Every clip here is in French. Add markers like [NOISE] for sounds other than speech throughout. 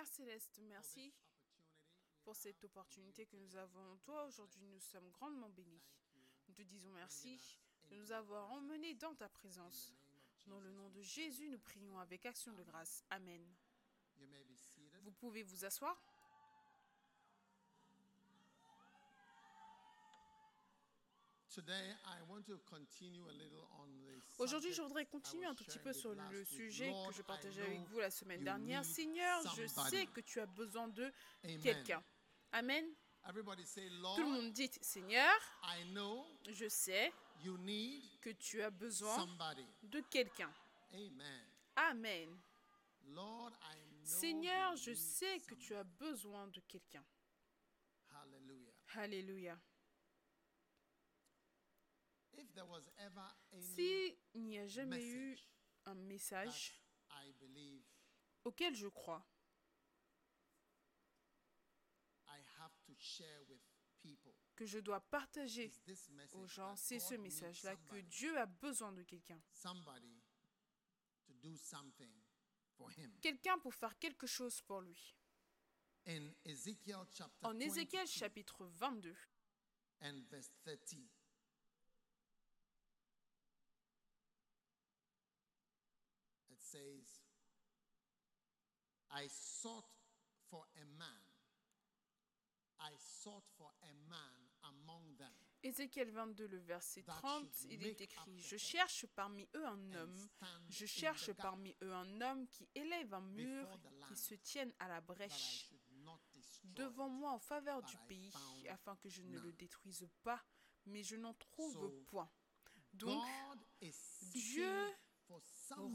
Père céleste, merci pour cette opportunité que nous avons en toi. Aujourd'hui, nous sommes grandement bénis. Nous te disons merci de nous avoir emmenés dans ta présence. Dans le nom de Jésus, nous prions avec action de grâce. Amen. Vous pouvez vous asseoir. Aujourd'hui, je voudrais continuer un tout petit peu sur le sujet que je partageais avec vous la semaine dernière. Seigneur, je sais que tu as besoin de quelqu'un. Amen. Tout le monde dit, Seigneur, je sais que tu as besoin de quelqu'un. Amen. Seigneur, je sais que tu as besoin de quelqu'un. Alléluia. S'il n'y a jamais eu un message auquel je crois, que je dois partager aux gens, c'est ce message-là que Dieu a besoin de quelqu'un. Quelqu'un pour faire quelque chose pour lui. En Ézéchiel chapitre 22, it says, I sought for a man. I sought for a man among them. Ézéchiel 22, le verset 30, il est écrit Je cherche parmi eux un homme, je cherche parmi eux un homme qui élève un mur, qui se tienne à la brèche devant moi en faveur du pays, afin que je ne le détruise pas, mais je n'en trouve point. Donc, Dieu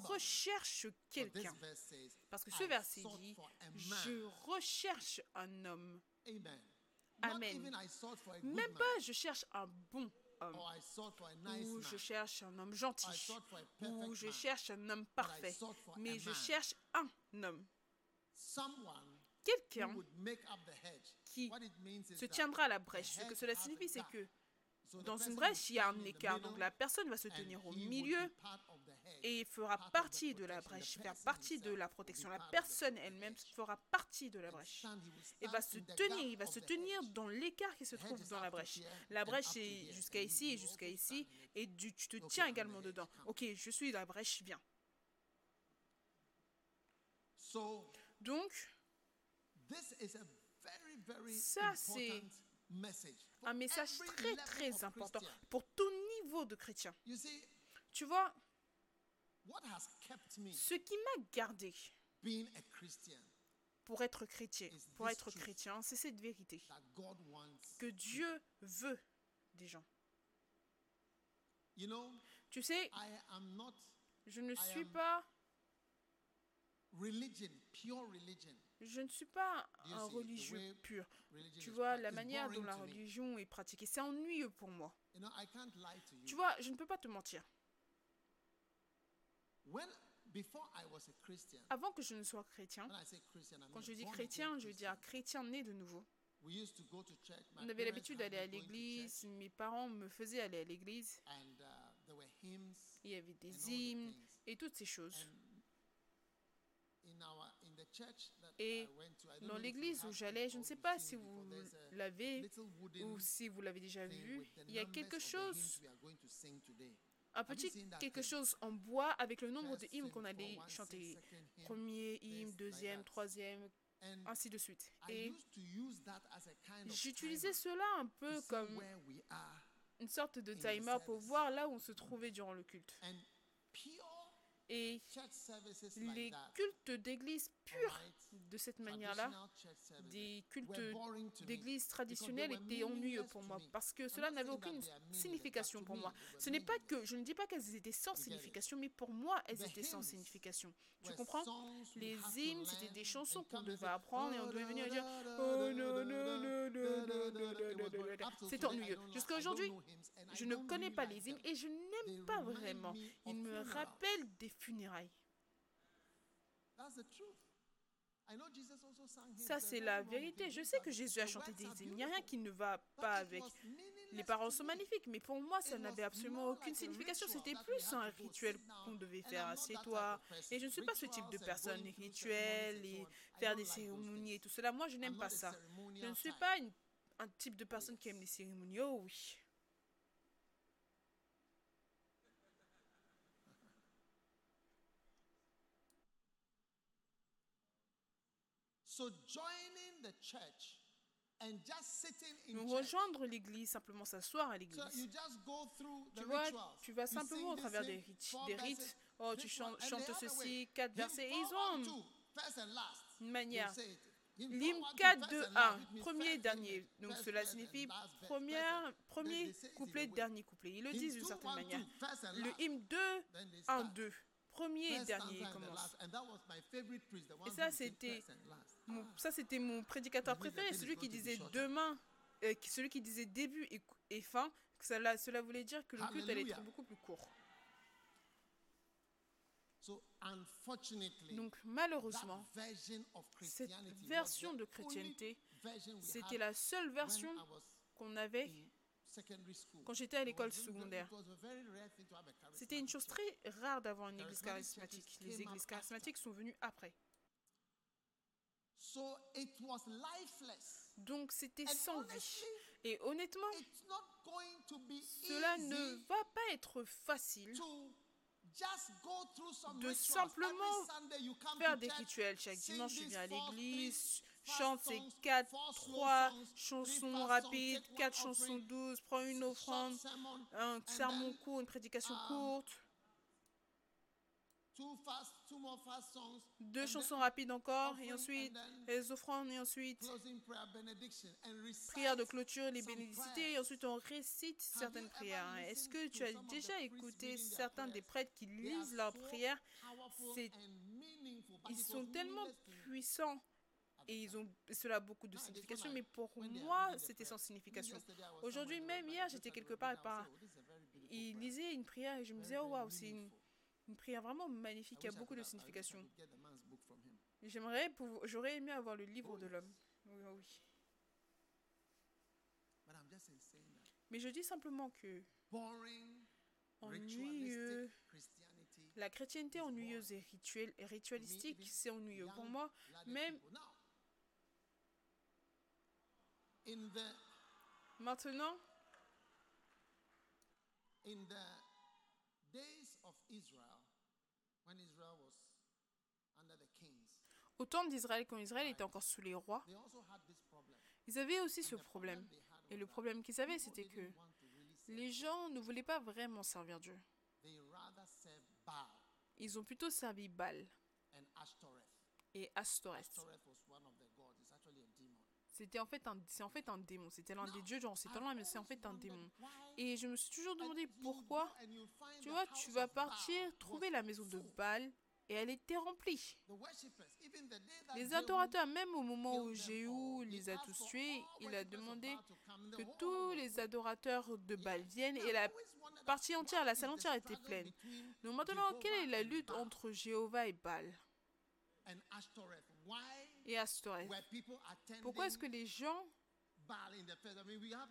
recherche quelqu'un. Parce que ce verset dit, je recherche un homme. Amen. Même pas je cherche un bon homme. Ou je cherche un homme gentil. Ou je cherche un homme parfait. Mais je cherche un homme. Quelqu'un qui se tiendra à la brèche. Ce que cela signifie, c'est que dans une brèche, il y a un écart. Donc la personne va se tenir au milieu et fera partie de la brèche, faire partie de la protection. La personne elle-même fera partie de la brèche et va se tenir, il va se tenir dans l'écart qui se trouve dans la brèche. La brèche est jusqu'à ici et jusqu'à ici et tu te tiens également dedans. Ok, je suis dans la brèche, viens. Donc, ça c'est un message très très important pour tout niveau de chrétien. Tu vois, ce qui m'a gardé pour être chrétien, pour être chrétien, c'est cette vérité que Dieu veut des gens. Tu sais, je ne suis pas je ne suis pas un religieux pur. Tu vois, la manière dont la religion est pratiquée, c'est ennuyeux pour moi. Tu vois, je ne peux pas te mentir. Avant que je ne sois chrétien, quand je dis chrétien, je veux dire chrétien né de nouveau. On avait l'habitude d'aller à l'église, mes parents me faisaient aller à l'église. Uh, Il y avait des hymnes et toutes ces choses. Et dans l'église où j'allais, je ne sais pas si vous l'avez ou si vous l'avez déjà vu, il y a quelque chose, un petit quelque chose en bois avec le nombre de hymnes qu'on allait chanter. Premier hymne, deuxième, troisième, ainsi de suite. Et j'utilisais cela un peu comme une sorte de timer pour voir là où on se trouvait durant le culte. Et les cultes d'église purs de cette manière-là, des cultes d'église traditionnels étaient ennuyeux pour moi parce que cela n'avait aucune signification pour moi. Ce n'est pas que, je ne dis pas qu'elles étaient sans signification, mais pour moi, elles étaient sans signification. Tu comprends Les hymnes, c'était des chansons qu'on devait apprendre et on devait venir dire Oh C'est ennuyeux. Jusqu'à aujourd'hui, je ne connais pas les hymnes et je n'aime pas vraiment. Ils me rappellent des funérailles. Ça, c'est la vérité. Je sais que Jésus a chanté des hymnes. Il n'y a rien qui ne va pas avec les paroles sont magnifiques, mais pour moi, ça n'avait absolument aucune signification. C'était plus un rituel qu'on devait faire. Assieds-toi. Et je ne suis pas ce type de personne, rituel et faire des cérémonies et tout cela. Moi, je n'aime pas ça. Je ne suis pas un type de personne qui aime les cérémonies. Oh oui. Nous rejoindre l'église, simplement s'asseoir à l'église. So you just go through the tu vois, tu vas simplement au travers des rites, des rites. Oh, tu chantes, chantes ceci, quatre versets, et ils ont. une manière. L'hymne 4, 2, 1, premier et dernier. Donc cela signifie première, premier couplet, dernier couplet. Ils le disent d'une certaine manière. Le hymne 2, 1, 2 premier et dernier commence. Et ça, c'était mon, ça, c'était mon prédicateur préféré, celui qui disait demain, euh, celui qui disait début et, et fin. Cela, cela voulait dire que le culte allait être beaucoup plus court. Donc malheureusement, cette version de chrétienté, c'était la seule version qu'on avait quand j'étais à l'école secondaire. C'était une chose très rare d'avoir une église charismatique. Les églises charismatiques sont venues après. Donc c'était sans vie. Et honnêtement, cela ne va pas être facile de simplement faire des rituels. Chaque dimanche, tu viens à l'église, chante ces 4, 3 chansons rapides, 4 chansons douces, prends une offrande, un sermon court, une prédication um, courte. Deux chansons rapides encore, et ensuite les offrandes, et ensuite prière de clôture, les bénédictés, et ensuite on récite certaines prières. Est-ce que tu as déjà écouté certains des prêtres qui lisent leurs prières? Ils sont tellement puissants et ils ont cela a beaucoup de signification, mais pour moi, c'était sans signification. Aujourd'hui, même hier, j'étais quelque part et par, il lisait une prière et je me disais, oh waouh, c'est une, une, prière vraiment magnifique qui a beaucoup de signification. J'aimerais, j'aurais aimé avoir le livre de l'homme. Oui, oui. Mais je dis simplement que ennuyeux, la chrétienté ennuyeuse et, rituelle, et ritualistique, c'est ennuyeux. Pour moi, même Maintenant, au temps d'Israël, quand Israël était encore sous les rois, ils avaient aussi ce problème. Et le problème qu'ils avaient, c'était que les gens ne voulaient pas vraiment servir Dieu. Ils ont plutôt servi Baal et Astoreth. C'était en fait un, c'est en fait un démon. C'était l'un des dieux, genre c'est mais c'est en fait un démon. Et je me suis toujours demandé pourquoi. Tu vois, tu vas partir, trouver la maison de Baal et elle était remplie. Les adorateurs, même au moment où Jéhu les a tous tués, il a demandé que tous les adorateurs de Baal viennent et la partie entière, la salle entière était pleine. Donc maintenant, quelle est la lutte entre Jéhovah et Baal? Et Astoreth. Pourquoi est-ce que les gens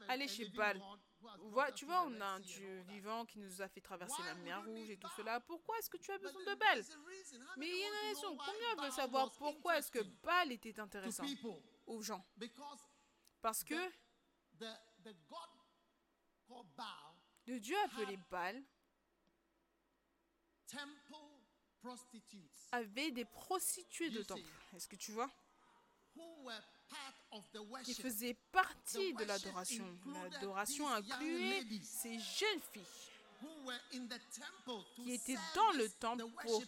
allaient chez Baal Tu vois, on a un Dieu vivant qui nous a fait traverser la mer Rouge et tout cela. Pourquoi est-ce que tu as besoin de Baal? Mais il y a une raison. Combien veulent savoir pourquoi est-ce que Baal était intéressant aux gens Parce que le Dieu appelé Baal avait des prostituées de temple. Est-ce que tu vois? Qui faisaient partie de l'adoration. L'adoration incluait ces jeunes filles qui étaient dans le temple pour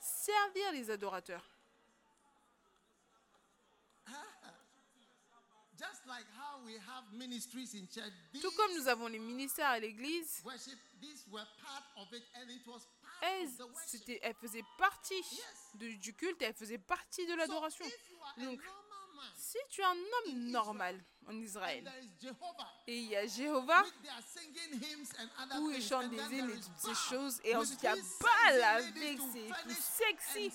servir les adorateurs. [LAUGHS] Tout comme nous avons les ministères à l'église, elles faisaient partie du culte et elles faisaient partie de l'adoration. Donc, si tu es un homme normal en Israël et il y a Jéhovah où ils chantent des hymnes et toutes ces choses et ensuite il y a Baal avec ses sexy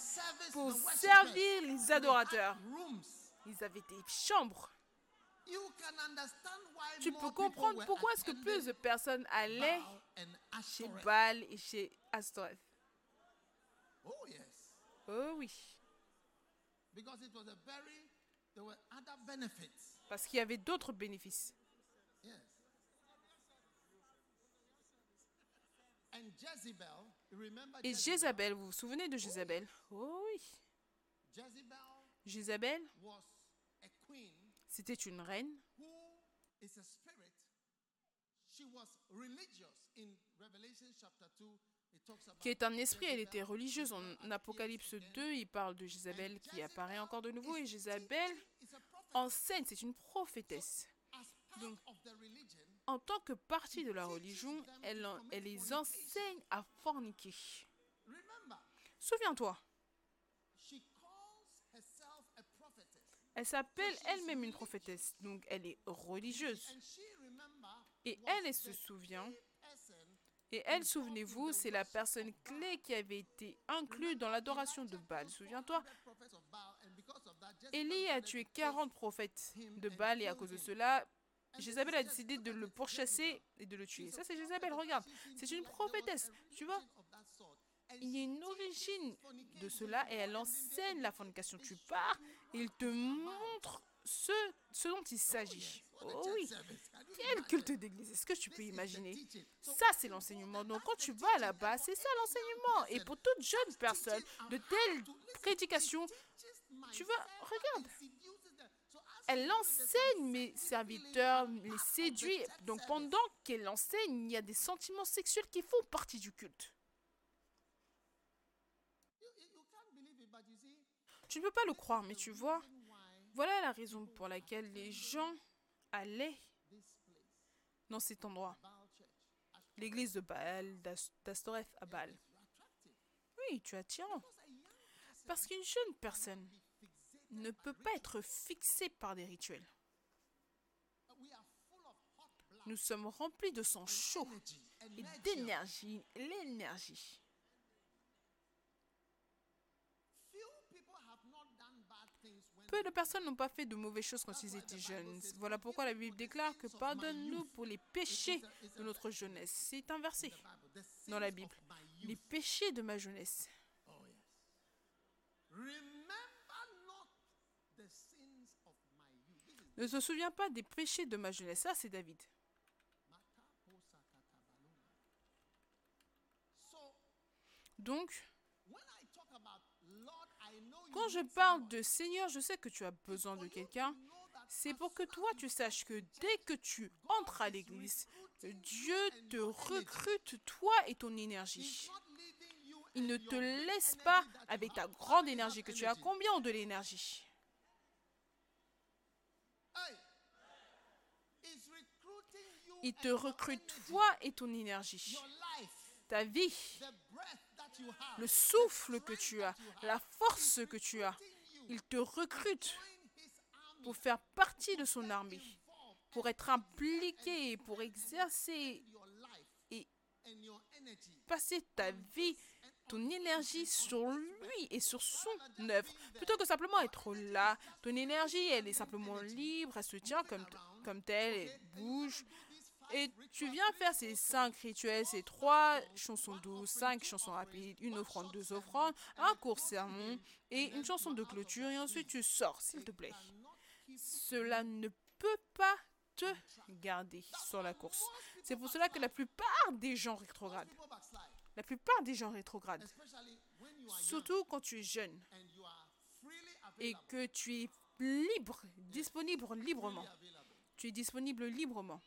pour servir les adorateurs. Ils avaient des chambres Tu peux comprendre pourquoi est-ce que plus de personnes allaient chez Baal et chez Astoreth. Oh, yes. oh oui. Because it was a very, there were other benefits. Parce qu'il y avait d'autres bénéfices. Yes. And Jezebel, remember Et Jézabel, vous vous souvenez de Jézabel Oh oui. Jezebel Jézabel, c'était une reine qui est un esprit, elle était religieuse. En Apocalypse 2, il parle de Jézabel qui apparaît encore de nouveau. Et Jézabel enseigne, c'est une prophétesse. Donc, en tant que partie de la religion, elle, elle les enseigne à forniquer. Souviens-toi. Elle s'appelle elle-même une prophétesse, donc elle est religieuse. Et elle, elle se souvient et elle, souvenez-vous, c'est la personne clé qui avait été inclue dans l'adoration de Baal. Souviens-toi, Élie a tué 40 prophètes de Baal et à cause de cela, Jézabel a décidé de le pourchasser et de le tuer. Ça, c'est Jézabel, regarde. C'est une prophétesse, tu vois? Il y a une origine de cela et elle enseigne la fornication. Tu pars, il te montre ce, ce dont il s'agit. Oh oui, quel culte d'église Est-ce que tu peux imaginer? Ça, c'est l'enseignement. Donc, quand tu vas là-bas, c'est ça l'enseignement. Et pour toute jeune personne, de telles prédications, tu vas, regarde, elle enseigne mes serviteurs, les séduit. Donc, pendant qu'elle enseigne, il y a des sentiments sexuels qui font partie du culte. Tu ne peux pas le croire, mais tu vois, voilà la raison pour laquelle les gens allaient dans cet endroit. L'église de Baal, d'Astoreth à Baal. Oui, tu attirant. Parce qu'une jeune personne ne peut pas être fixée par des rituels. Nous sommes remplis de sang chaud et d'énergie, l'énergie. Peu de personnes n'ont pas fait de mauvaises choses quand ils étaient jeunes. Voilà pourquoi la Bible déclare que pardonne-nous pour les péchés de notre jeunesse. C'est un verset dans la Bible. Les péchés de ma jeunesse. Ne se souviens pas des péchés de ma jeunesse. Ça, c'est David. Donc, quand je parle de Seigneur, je sais que tu as besoin de quelqu'un. C'est pour que toi, tu saches que dès que tu entres à l'église, Dieu te recrute, toi et ton énergie. Il ne te laisse pas avec ta grande énergie que tu as. Combien de l'énergie? Il te recrute toi et ton énergie. Ta vie, le souffle que tu as, la force que tu as. Il te recrute pour faire partie de son armée, pour être impliqué, pour exercer et passer ta vie, ton énergie sur lui et sur son œuvre, plutôt que simplement être là. Ton énergie, elle est simplement libre, elle se tient comme, comme telle, elle bouge, et tu viens faire ces cinq rituels, ces trois chansons douces, cinq chansons rapides, une offrande, deux offrandes, un court sermon et une chanson de clôture et ensuite tu sors, s'il te plaît. Cela ne peut pas te garder sur la course. C'est pour cela que la plupart des gens rétrogradent. La plupart des gens rétrogradent. Surtout quand tu es jeune et que tu es libre, disponible librement. Tu es disponible librement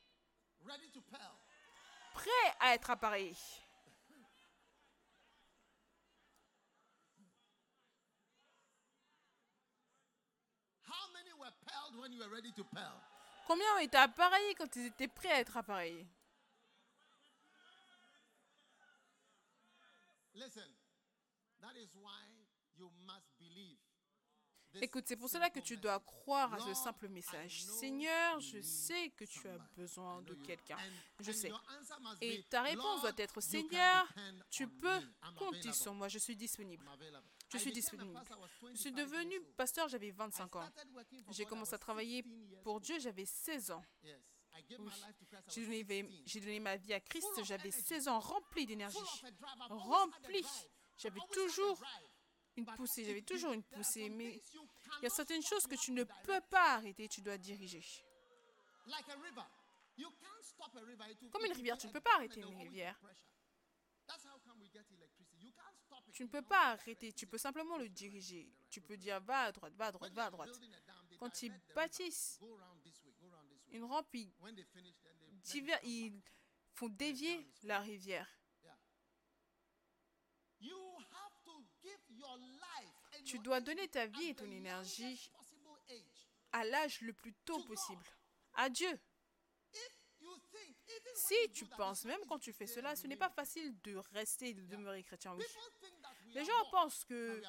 prêt à être appareillé. Combien ont été appareillés quand ils étaient prêts à être appareillés? Écoute, c'est pour cela que tu dois croire à ce simple message. Seigneur, je sais que tu as besoin de quelqu'un. Je sais. Et ta réponse doit être, Seigneur, tu peux compter sur moi, je suis disponible. Je suis disponible. Je suis devenu pasteur, j'avais 25 ans. J'ai commencé à travailler pour Dieu, j'avais 16 ans. J'ai donné, donné, ma vie à Christ, j'avais 16 ans rempli d'énergie. Rempli. J'avais toujours une poussée, j'avais toujours une poussée, mais il y a certaines choses que tu ne peux pas arrêter, tu dois diriger. Comme une rivière, tu ne peux pas arrêter une rivière. Tu ne peux pas arrêter, tu peux simplement le diriger. Tu peux dire va à droite, va à droite, va à droite. Quand ils bâtissent une rampe, ils, ils font dévier la rivière. Tu dois donner ta vie et ton énergie à l'âge le plus tôt possible. À Dieu. Si tu penses, même quand tu fais cela, ce n'est pas facile de rester et de demeurer chrétien. Oui. Les gens pensent que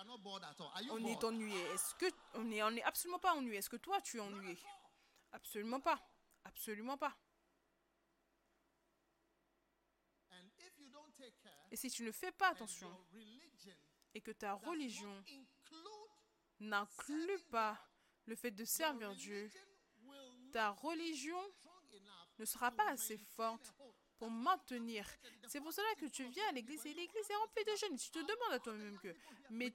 on est ennuyé. Est-ce que on est, on est absolument pas ennuyé? Est-ce que toi tu es ennuyé? Absolument pas. Absolument pas. Et si tu ne fais pas attention et que ta religion n'inclut pas le fait de servir Dieu, ta religion ne sera pas assez forte pour maintenir. C'est pour cela que tu viens à l'église et l'église est remplie de jeunes. Tu te demandes à toi-même que, mais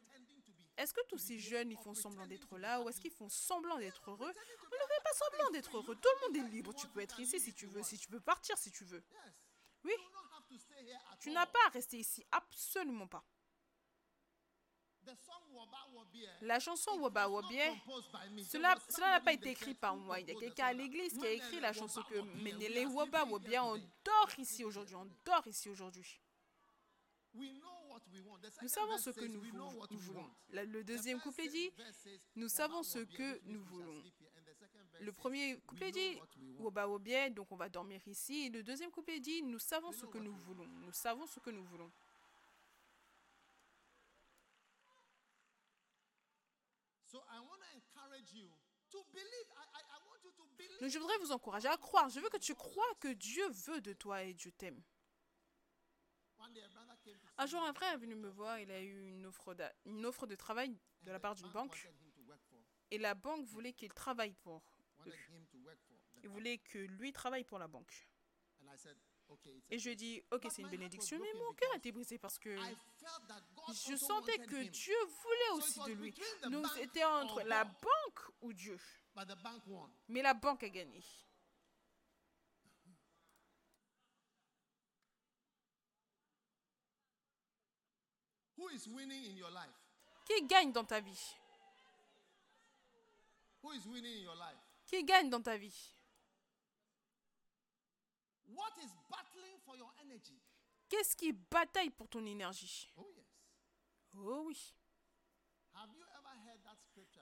est-ce que tous ces jeunes, ils font semblant d'être là ou est-ce qu'ils font semblant d'être heureux? On ne fait pas semblant d'être heureux. Tout le monde est libre. Tu peux être ici si tu veux, si tu veux partir si tu veux. Oui. Tu n'as pas à rester ici, absolument pas. La chanson Waba Wabie, cela n'a pas été écrit par moi. Il y a quelqu'un à l'église qui a écrit la chanson que Menele Waba Wabie, on dort ici aujourd'hui, on dort ici aujourd'hui. Nous savons ce que nous voulons. Le deuxième couplet dit, nous savons ce que nous voulons. Le premier couplet dit, Waba Wabie, donc on va dormir ici. Et le deuxième couplet dit, nous savons ce que nous voulons. Nous savons ce que nous voulons. Donc je voudrais vous encourager à croire. Je veux que tu crois que Dieu veut de toi et Dieu t'aime. Un jour, un frère est venu me voir. Il a eu une offre de, une offre de travail de la part d'une banque. Et la banque voulait qu'il travaille pour Il voulait que lui travaille pour la banque. Et je dis, ok, c'est une bénédiction, mais mon cœur était brisé parce que je sentais que Dieu voulait aussi de lui. Donc c'était entre la banque ou Dieu. Mais la banque a gagné. Qui gagne dans ta vie? Qui gagne dans ta vie? Qu'est-ce qui bataille pour ton énergie? Oh, oh oui.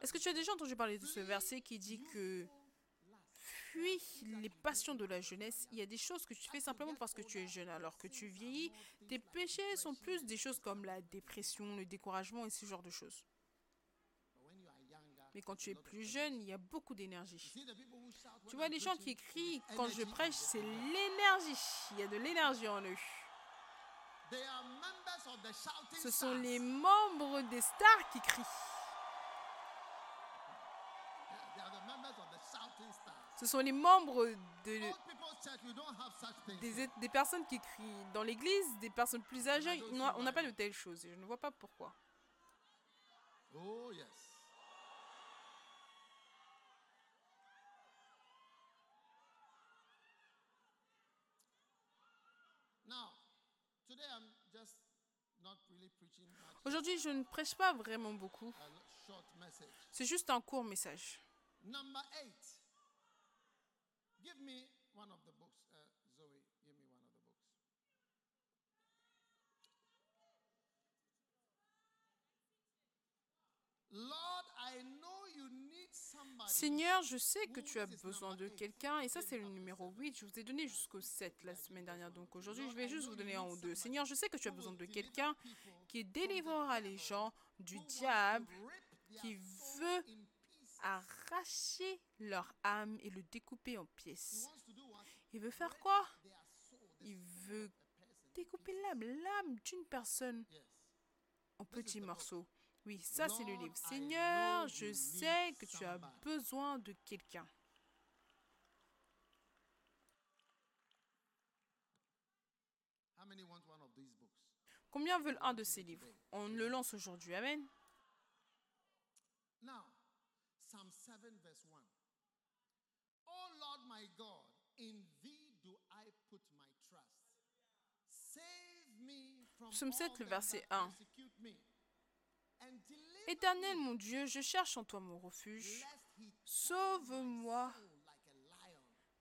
Est-ce que tu as déjà entendu parler de ce verset qui dit que fuis les passions de la jeunesse Il y a des choses que tu fais simplement parce que tu es jeune. Alors que tu vieillis, tes péchés sont plus des choses comme la dépression, le découragement et ce genre de choses. Mais quand tu es plus jeune, il y a beaucoup d'énergie. Tu vois, les gens qui crient quand je prêche, c'est l'énergie. Il y a de l'énergie en eux. Ce sont les membres des stars qui crient. Ce sont les membres de, des, des personnes qui crient. Dans l'église, des personnes plus âgées, on n'a pas de telles choses. Je ne vois pas pourquoi. Oh, yes. Aujourd'hui, je ne prêche pas vraiment beaucoup. C'est juste un court message. Lord, I know you need Seigneur, je sais que tu as besoin de quelqu'un, et ça c'est le numéro 8. Je vous ai donné jusqu'au 7 la semaine dernière, donc aujourd'hui je vais juste vous donner un ou deux. Seigneur, je sais que tu as besoin de quelqu'un qui délivrera les gens du diable qui veut arracher leur âme et le découper en pièces. Il veut faire quoi? Il veut découper l'âme, l'âme d'une personne en petits morceaux. Oui, ça c'est le livre. Seigneur, je sais que tu as besoin de quelqu'un. Combien veulent un de ces livres? On le lance aujourd'hui. Amen. Now, Psalm 7, verse 1. Oh Lord my God, in thee do I put my trust. Save me from Psaume 7, le verset 1. Éternel mon Dieu, je cherche en toi mon refuge. Sauve-moi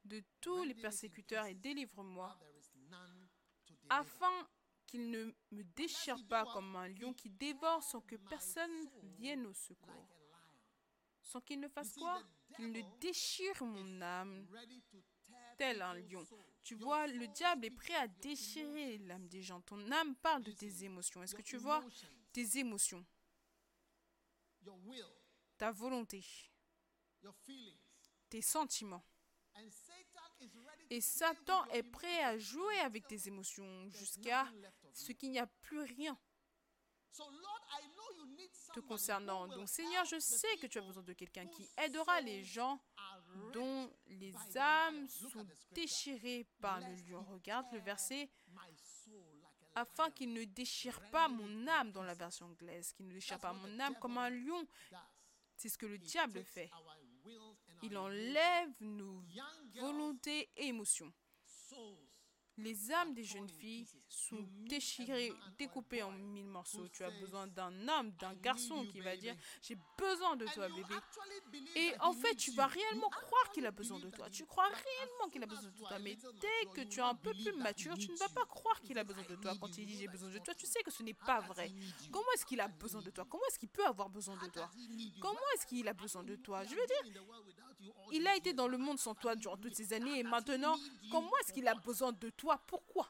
de tous les persécuteurs et délivre-moi, afin qu'il ne me déchire pas comme un lion qui dévore sans que personne vienne au secours. Sans qu'il ne fasse quoi? Qu'il ne déchire mon âme tel un lion. Tu vois, le diable est prêt à déchirer l'âme des gens. Ton âme parle de tes émotions. Est-ce que tu vois? Tes émotions Ta volonté. Tes sentiments. Et Satan est prêt à jouer avec tes émotions jusqu'à ce qu'il n'y a plus rien te concernant. Donc Seigneur, je sais que tu as besoin de quelqu'un qui aidera les gens dont les âmes sont déchirées par le lion. Regarde le verset. Afin qu'il ne déchire pas mon âme dans la version anglaise, qu'il ne déchire pas mon âme comme un lion. C'est ce que le diable fait. Il enlève nos volontés et émotions. Les âmes des jeunes filles sont déchirées, découpées en mille morceaux. Tu as besoin d'un homme, d'un garçon qui va dire J'ai besoin de toi, bébé. Et en fait, tu vas réellement croire qu'il a besoin de toi. Tu crois réellement qu'il a besoin de toi. Mais dès que tu es un peu plus mature, tu ne vas pas croire qu'il a besoin de toi. Quand il dit J'ai besoin de toi, tu sais que ce n'est pas vrai. Comment est-ce qu'il a besoin de toi? Comment est-ce qu'il peut avoir besoin de toi? Comment est-ce qu'il a besoin de toi? Je veux dire, il a été dans le monde sans toi durant toutes ces années et maintenant, comment est-ce qu'il a besoin de toi pourquoi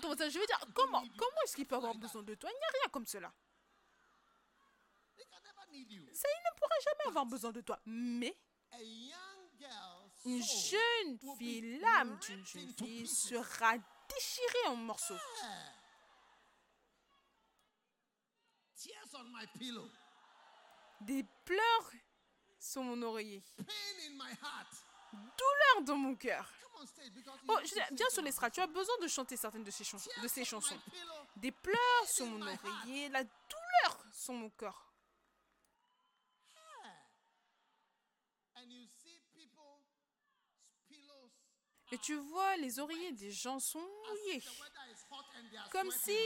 Comment Je veux dire, comment Comment est-ce qu'il peut avoir besoin de toi? Il n'y a rien comme cela. Ça, il ne pourra jamais avoir besoin de toi. Mais une jeune fille, l'âme d'une jeune fille sera déchirée en morceaux. Des pleurs sur mon oreiller. Douleur dans mon cœur. Oh, je viens sur l'estrade. Tu as besoin de chanter certaines de ces, chansons, de ces chansons. Des pleurs sur mon oreiller, la douleur sur mon corps. Et tu vois, les oreillers des gens sont mouillés. Comme si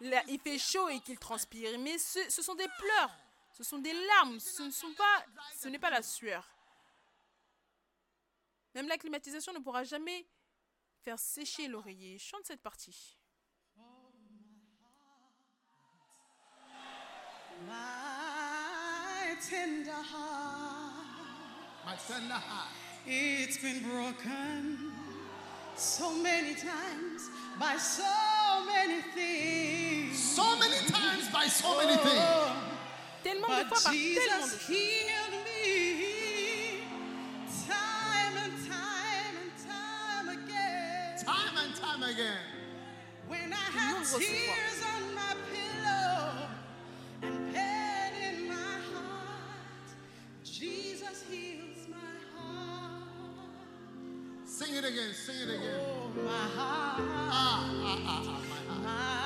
là, il fait chaud et qu'ils transpirent. Mais ce, ce, sont des pleurs. Ce sont des larmes. Ce ne sont pas, ce n'est pas la sueur. Même la climatisation ne pourra jamais faire sécher l'oreiller. Chante cette partie. My tender heart, my tender heart, it's been broken so many times by so many things. So many times by so many things. Oh, tellement de fois par tellement de choses. Again. When I have tears on my pillow and pain in my heart, Jesus heals my heart. Sing it again, sing it again. Oh, my heart. Ah, ah, ah, ah my heart. My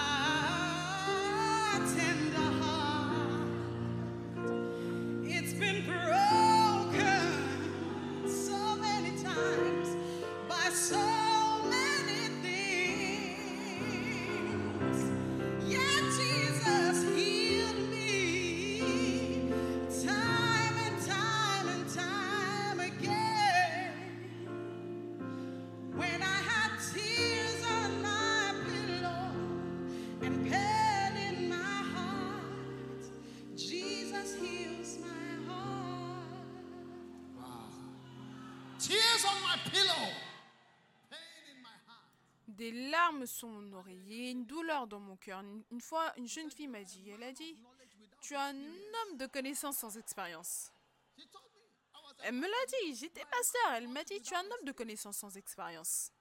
Des larmes sur mon oreiller, une douleur dans mon cœur. Une fois, une jeune fille m'a dit, elle a dit, tu es un homme de connaissance sans expérience. Elle me l'a dit, j'étais pasteur. Elle m'a dit, tu es un homme de connaissance sans expérience.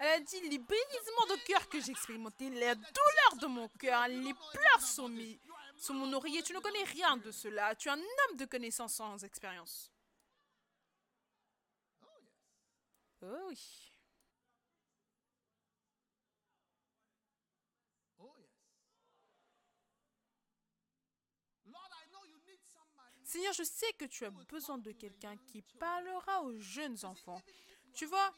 Elle a dit, les brisements de cœur que j'ai la douleur de mon cœur, les pleurs sont mis sur mon oreiller. Tu ne connais rien de cela. Tu es un homme de connaissance sans expérience. Oh oui. Seigneur, je sais que tu as besoin de quelqu'un qui parlera aux jeunes enfants. Tu vois,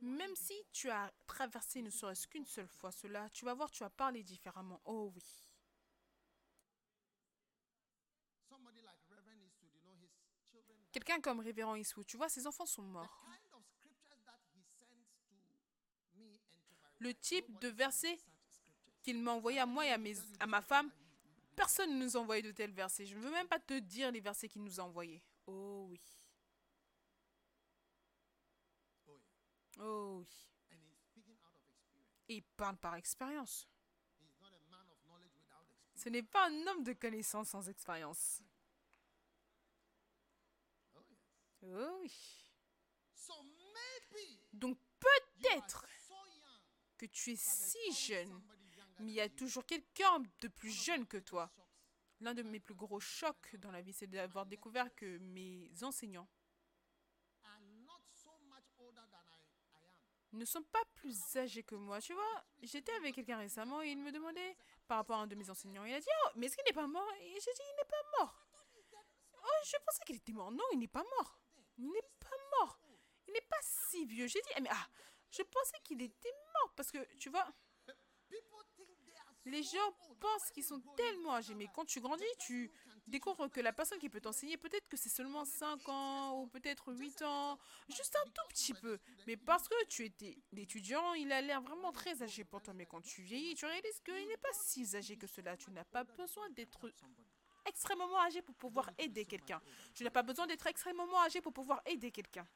même si tu as traversé ne serait-ce qu'une seule fois cela, tu vas voir, tu vas parler différemment. Oh oui. Quelqu'un comme Révérend Eastwood, tu vois, ses enfants sont morts. Le type de verset qu'il m'a envoyé à moi et à, mes, à ma femme, Personne ne nous a envoyé de tels versets. Je ne veux même pas te dire les versets qu'il nous a envoyés. Oh oui. Oh oui. Et il parle par expérience. Ce n'est pas un homme de connaissance sans expérience. Oh oui. Donc peut-être que tu es si jeune mais il y a toujours quelqu'un de plus jeune que toi. L'un de mes plus gros chocs dans la vie, c'est d'avoir découvert que mes enseignants ne sont pas plus âgés que moi. Tu vois, j'étais avec quelqu'un récemment et il me demandait par rapport à un de mes enseignants. Il a dit Oh, mais est-ce qu'il n'est pas mort? Et j'ai dit Il n'est pas mort. Oh, je pensais qu'il était mort. Non, il n'est pas mort. Il n'est pas mort. Il n'est pas si vieux. J'ai dit eh, Mais ah, je pensais qu'il était parce que, tu vois, les gens pensent qu'ils sont tellement âgés, mais quand tu grandis, tu découvres que la personne qui peut t'enseigner, peut-être que c'est seulement 5 ans ou peut-être 8 ans, juste un tout petit peu. Mais parce que tu étais étudiant, il a l'air vraiment très âgé pour toi. Mais quand tu vieillis, tu réalises qu'il n'est pas si âgé que cela. Tu n'as pas besoin d'être extrêmement âgé pour pouvoir aider quelqu'un. Tu n'as pas besoin d'être extrêmement âgé pour pouvoir aider quelqu'un.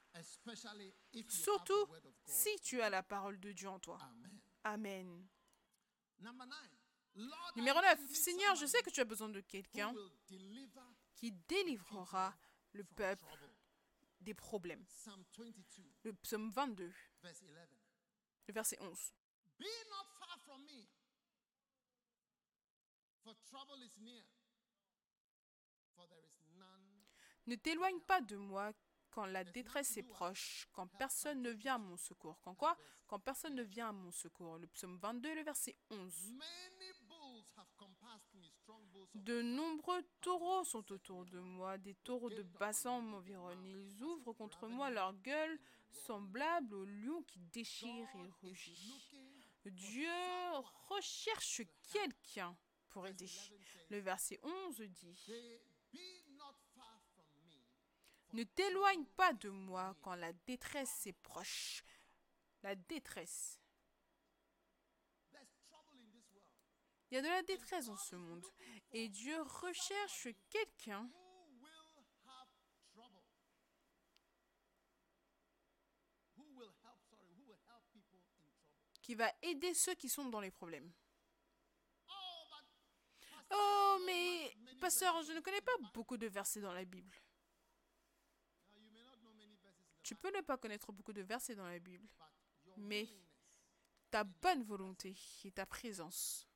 Surtout si tu as la parole de Dieu en toi. Amen. Numéro 9. Seigneur, je sais que tu as besoin de quelqu'un qui délivrera le peuple des problèmes. Le psaume 22, le verset 11. Ne t'éloigne pas de moi quand la détresse est proche, quand personne ne vient à mon secours. Quand quoi? Quand personne ne vient à mon secours. Le psaume 22, le verset 11. De nombreux taureaux sont autour de moi, des taureaux de bassin m'environnent. Ils ouvrent contre moi leur gueule, semblable au lion qui déchire et rugit. Dieu recherche quelqu'un pour aider. Le verset 11 dit Ne t'éloigne pas de moi quand la détresse est proche. La détresse. Il y a de la détresse dans ce monde. Et Dieu recherche quelqu'un qui va aider ceux qui sont dans les problèmes. Oh, mais, pasteur, je ne connais pas beaucoup de versets dans la Bible. Tu peux ne pas connaître beaucoup de versets dans la Bible, mais ta bonne volonté et ta présence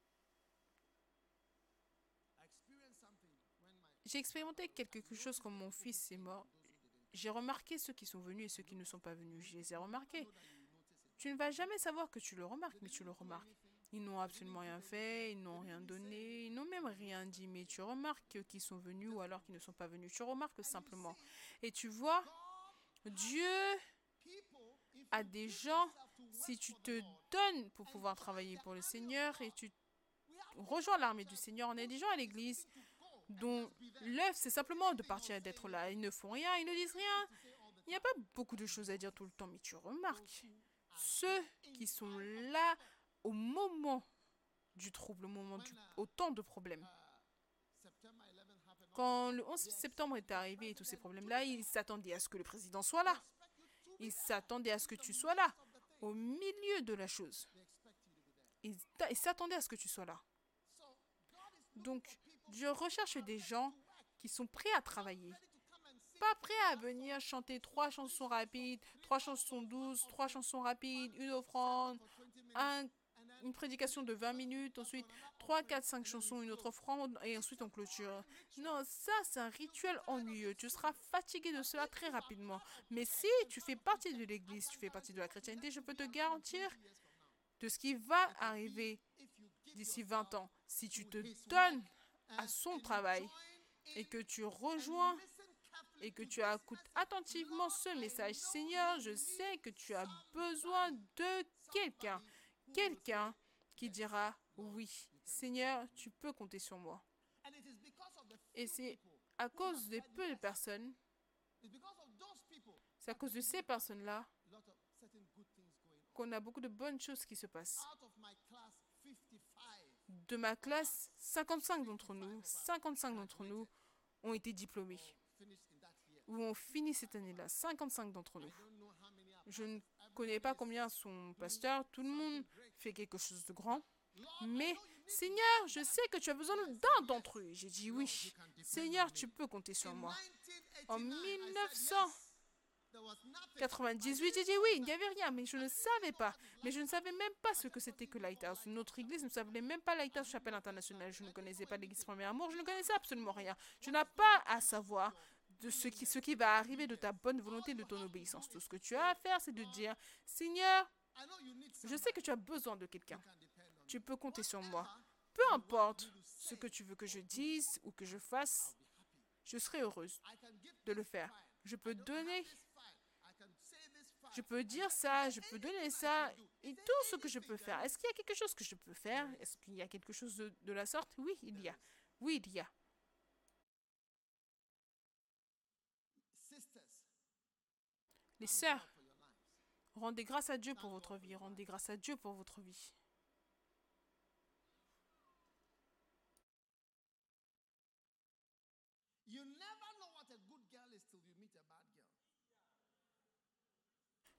J'ai expérimenté quelque chose quand mon fils est mort. J'ai remarqué ceux qui sont venus et ceux qui ne sont pas venus. Je les ai remarqués. Tu ne vas jamais savoir que tu le remarques, mais tu le remarques. Ils n'ont absolument rien fait, ils n'ont rien donné, ils n'ont même rien dit, mais tu remarques qu'ils sont venus ou alors qu'ils ne sont pas venus. Tu remarques simplement. Et tu vois, Dieu a des gens, si tu te donnes pour pouvoir travailler pour le Seigneur et tu rejoins l'armée du Seigneur, on est des gens à l'église dont l'œuvre, c'est simplement de partir d'être là. Ils ne font rien, ils ne disent rien. Il n'y a pas beaucoup de choses à dire tout le temps, mais tu remarques, ceux qui sont là au moment du trouble, au moment du, au temps de problème. Quand le 11 septembre est arrivé et tous ces problèmes-là, ils s'attendaient à ce que le président soit là. Ils s'attendaient à ce que tu sois là, au milieu de la chose. Ils s'attendaient à ce que tu sois là. Donc, Dieu recherche des gens qui sont prêts à travailler. Pas prêts à venir chanter trois chansons rapides, trois chansons douces, trois chansons rapides, une offrande, une prédication de 20 minutes, ensuite 3, 4, 5 chansons, une autre offrande, et ensuite on clôture. Non, ça c'est un rituel ennuyeux. Tu seras fatigué de cela très rapidement. Mais si tu fais partie de l'Église, tu fais partie de la chrétienté, je peux te garantir de ce qui va arriver d'ici 20 ans. Si tu te donnes à son travail et que tu rejoins et que tu écoutes attentivement ce message, Seigneur, je sais que tu as besoin de quelqu'un, quelqu'un qui dira oui, Seigneur, tu peux compter sur moi. Et c'est à cause des peu de personnes, c'est à cause de ces personnes-là qu'on a beaucoup de bonnes choses qui se passent de ma classe, 55 d'entre nous, 55 d'entre nous ont été diplômés. Ou ont fini cette année-là, 55 d'entre nous. Je ne connais pas combien sont pasteurs, tout le monde fait quelque chose de grand. Mais Seigneur, je sais que tu as besoin d'un d'entre eux. J'ai dit oui. Seigneur, tu peux compter sur moi. En 1900, 98, j'ai dit oui, il n'y avait rien, mais je ne savais pas. Mais je ne savais même pas ce que c'était que Lighthouse. Notre église ne savait même pas Lighthouse Chapelle Internationale. Je ne connaissais pas l'église Premier Amour, je ne connaissais absolument rien. Tu n'as pas à savoir de ce qui, ce qui va arriver de ta bonne volonté, de ton obéissance. Tout ce que tu as à faire, c'est de dire, Seigneur, je sais que tu as besoin de quelqu'un. Tu peux compter sur moi. Peu importe ce que tu veux que je dise ou que je fasse, je serai heureuse de le faire. Je peux donner je peux dire ça, je peux donner ça, et tout ce que je peux faire. Est-ce qu'il y a quelque chose que je peux faire? Est-ce qu'il y a quelque chose de, la sorte? Oui, il y a. Oui, il y a. Les sœurs, rendez grâce à Dieu pour votre vie, rendez grâce à Dieu pour votre vie.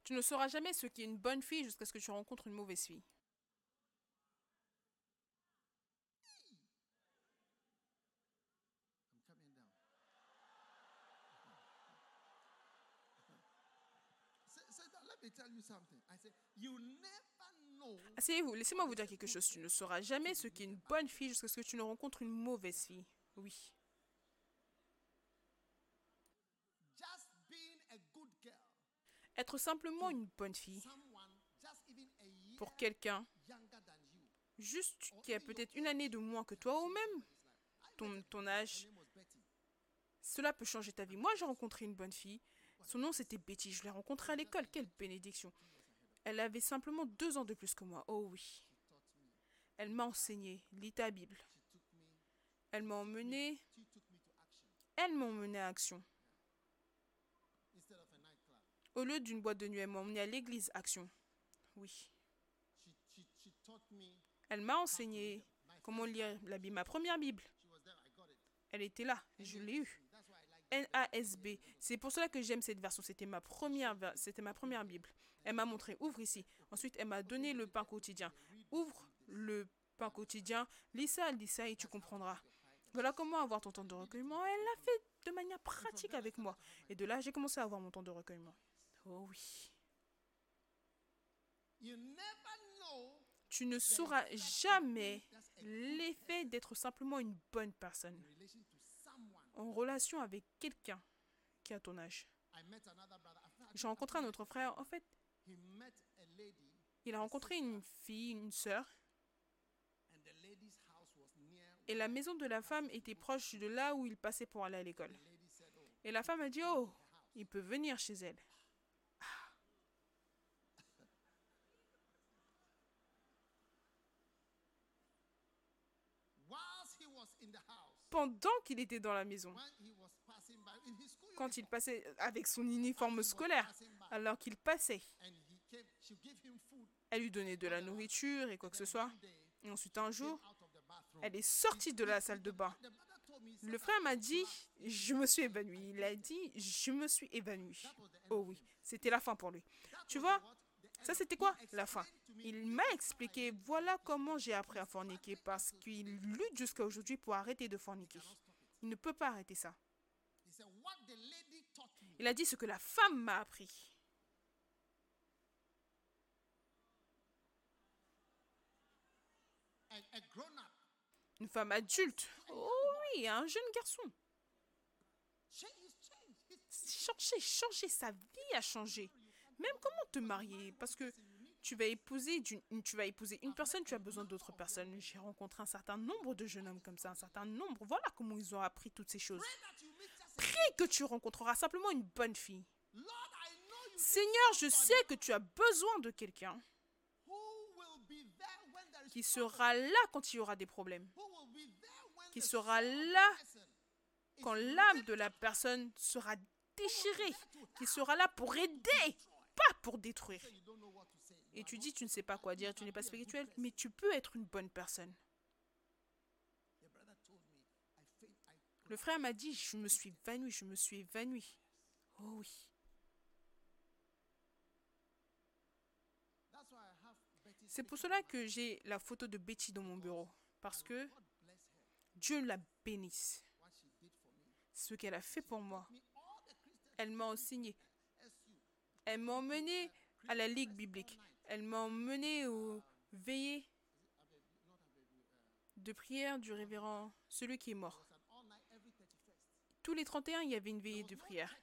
Tu ne sauras jamais ce qui est une bonne fille jusqu'à ce que tu rencontres une mauvaise fille. Asseyez-vous, laissez-moi vous dire quelque chose. Tu ne sauras jamais ce qui est une bonne fille jusqu'à ce que tu ne rencontres une mauvaise fille. Oui. Être simplement une bonne fille pour quelqu'un juste qui a peut-être une année de moins que toi ou même ton, âge, cela peut changer ta vie. Moi, j'ai rencontré une bonne fille. Son nom, c'était Betty. Je l'ai rencontrée à l'école. Quelle bénédiction. Elle avait simplement deux ans de plus que moi. Oh oui. Elle m'a enseigné. Lis ta Bible. Elle m'a emmené. Elle m'a emmené à action. Au lieu d'une boîte de nuit, elle m'a emmené à l'église Action. Oui. Elle m'a enseigné comment lire la Bible, ma première Bible. Elle était là, je l'ai eue. NASB. C'est pour cela que j'aime cette version. C'était ma première, c'était ma première Bible. Elle m'a montré, ouvre ici. Ensuite, elle m'a donné le pain quotidien. Ouvre le pain quotidien, lis ça, lis ça et tu comprendras. Voilà comment avoir ton temps de recueillement. Elle l'a fait de manière pratique avec moi. Et de là, j'ai commencé à avoir mon temps de recueillement. Oh oui. Tu ne sauras jamais l'effet d'être simplement une bonne personne en relation avec quelqu'un qui a ton âge. J'ai rencontré un autre frère. En fait, il a rencontré une fille, une sœur. Et la maison de la femme était proche de là où il passait pour aller à l'école. Et la femme a dit, oh, il peut venir chez elle. Pendant qu'il était dans la maison, quand il passait avec son uniforme scolaire, alors qu'il passait. Elle lui donnait de la nourriture et quoi que ce soit. Et ensuite, un jour, elle est sortie de la salle de bain. Le frère m'a dit, je me suis évanoui. Il a dit, je me suis évanoui. Oh oui, c'était la fin pour lui. Tu vois, Ça, c'était quoi? la fin Il m'a expliqué, voilà comment j'ai appris à forniquer, parce qu'il lutte jusqu'à aujourd'hui pour arrêter de forniquer. Il ne peut pas arrêter ça. Il a dit ce que la femme m'a appris. Une femme adulte. Oh oui, un jeune garçon. Changer, changer, sa vie a changé. Même comment te marier Parce que tu vas épouser, une, tu vas épouser une personne, tu as besoin d'autres personnes. J'ai rencontré un certain nombre de jeunes hommes comme ça, un certain nombre. Voilà comment ils ont appris toutes ces choses. Prie que tu rencontreras simplement une bonne fille. Seigneur, je sais que tu as besoin de quelqu'un qui sera là quand il y aura des problèmes, qui sera là quand l'âme de la personne sera déchirée, qui sera là pour aider, pas pour détruire. Et tu dis, tu ne sais pas quoi dire, tu n'es pas spirituel, mais tu peux être une bonne personne. Le frère m'a dit, je me suis évanoui, je me suis évanoui. Oh oui. C'est pour cela que j'ai la photo de Betty dans mon bureau. Parce que Dieu la bénisse. Ce qu'elle a fait pour moi. Elle m'a enseigné. Elle m'a emmené à la Ligue biblique. Elle m'a emmené au veillée de prière du révérend, celui qui est mort. Tous les 31, il y avait une veillée de prière.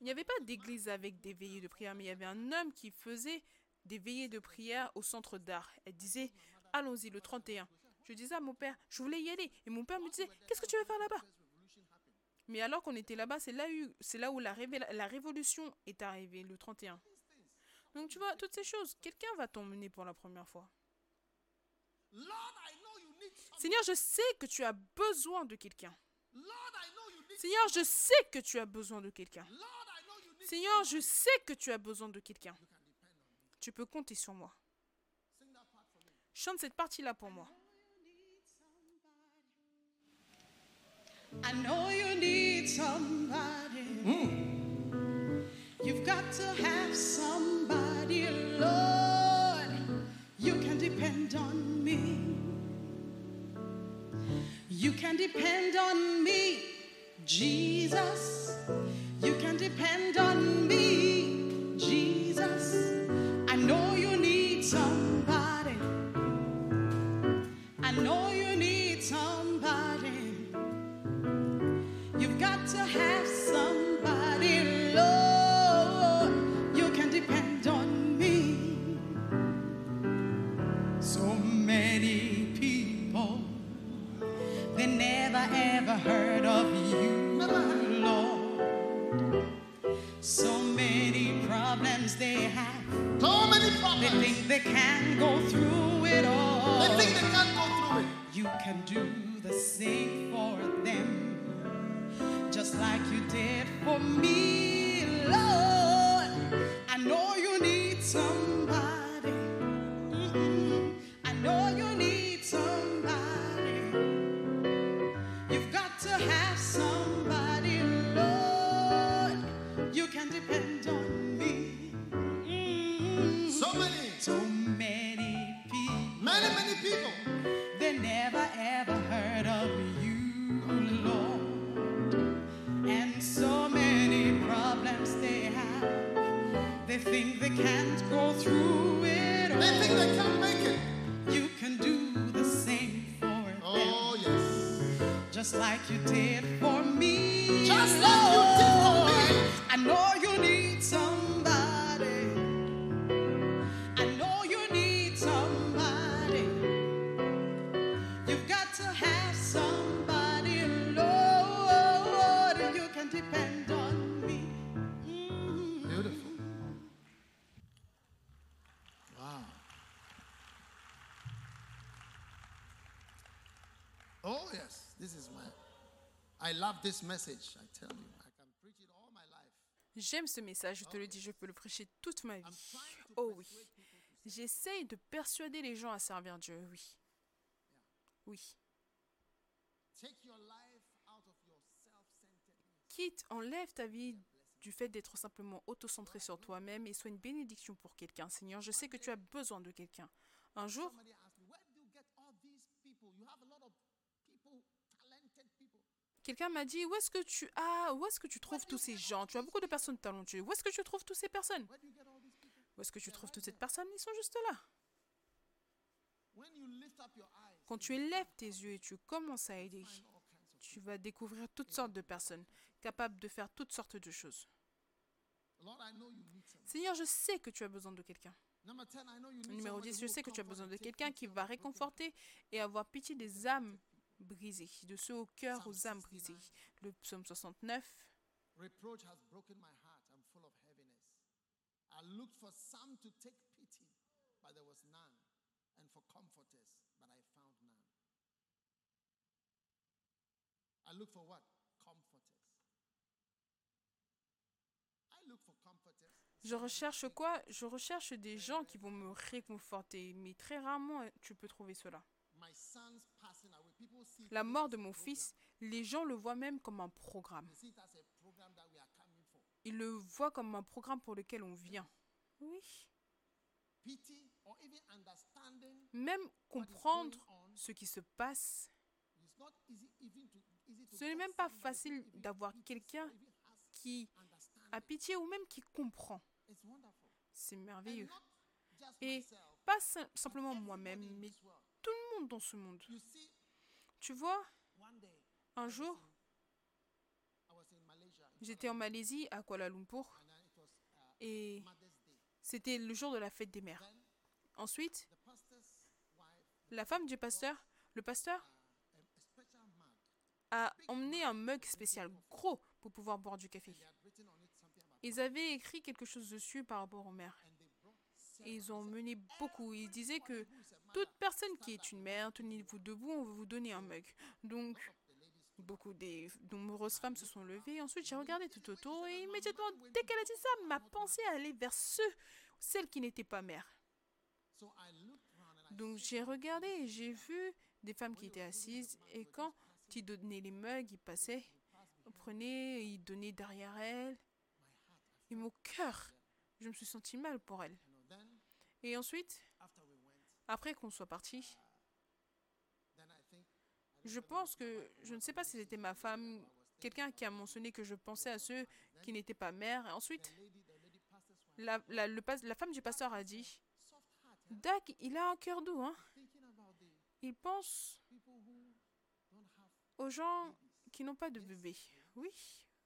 Il n'y avait pas d'église avec des veillées de prière, mais il y avait un homme qui faisait des veillées de prière au centre d'art. Elle disait, allons-y le 31. Je disais à mon père, je voulais y aller. Et mon père me disait, qu'est-ce que tu veux faire là-bas? Mais alors qu'on était là-bas, c'est là, où la, la révolution est arrivée, le 31. Donc tu vois, toutes ces choses, quelqu'un va t'emmener pour la première fois. Seigneur, je sais que tu as besoin de quelqu'un. Seigneur, je sais que tu as besoin de quelqu'un. Seigneur, je sais que tu as besoin de quelqu'un. Tu peux compter sur moi. Chante cette partie-là pour moi. I know you need somebody. Mm. You've got to have somebody, Lord. You can depend on me. You can depend on me, Jesus. You can depend on me, love this message. I tell you. I can preach it all my life. J'aime ce message, je te le dis, je peux le prêcher toute ma vie. Oh oui. J'essaye de persuader les gens à servir Dieu, oui. Oui. Quitte, enlève ta vie du fait d'être simplement auto-centré sur toi-même et sois une bénédiction pour quelqu'un. Seigneur, je sais que tu as besoin de quelqu'un. Un jour, quelqu'un m'a dit, où est-ce que tu as, où est-ce que tu trouves tous ces gens? Tu as beaucoup de personnes talentueuses. Où est-ce que tu trouves toutes ces personnes? Où est-ce que tu trouves toutes ces personnes Ils sont juste là. Quand tu élèves tes yeux et tu commences à aider, tu vas découvrir toutes sortes de personnes capables de faire toutes sortes de choses. Seigneur, je sais que tu as besoin de quelqu'un. Numéro 10, je sais que tu as besoin de quelqu'un qui va réconforter et avoir pitié des âmes brisées, de ceux au cœur aux âmes brisées. Le psaume 69. Reproach has broken my heart. I'm full of heaviness. I looked for some to take pity, but there was none, and for comforters, but I found none. I look for what? Je recherche quoi? Je recherche des gens qui vont me réconforter, mais très rarement tu peux trouver cela. La mort de mon fils, les gens le voient même comme un programme. Ils le voient comme un programme pour lequel on vient. Oui. Même comprendre ce qui se passe, ce n'est même pas facile d'avoir quelqu'un qui a pitié ou même qui comprend. C'est merveilleux. Et pas simplement moi-même, mais tout le monde dans ce monde. Tu vois, un jour, j'étais en Malaisie, à Kuala Lumpur, et c'était le jour de la fête des mères. Ensuite, la femme du pasteur, le pasteur, a emmené un mug spécial gros pour pouvoir boire du café. Ils avaient écrit quelque chose dessus par rapport aux mères. Et ils ont mené beaucoup. Ils disaient que toute personne qui est une mère, tenez-vous debout, on va vous donner un mug. Donc, beaucoup des nombreuses femmes se sont levées. Ensuite, j'ai regardé tout autour et immédiatement, dès qu'elle a dit ça, ma pensée allait vers ceux, celles qui n'étaient pas mères. Donc, j'ai regardé et j'ai vu des femmes qui étaient assises et quand ils donnaient les mugs, ils passaient, ils prenaient, ils donnaient derrière elles. Et mon cœur, je me suis senti mal pour elle. Et ensuite, après qu'on soit parti, je pense que, je ne sais pas si c'était ma femme, quelqu'un qui a mentionné que je pensais à ceux qui n'étaient pas mères. Ensuite, la, femme du pasteur a dit, Doug, il a un cœur doux, hein. Il pense aux gens qui n'ont pas de bébé. Oui,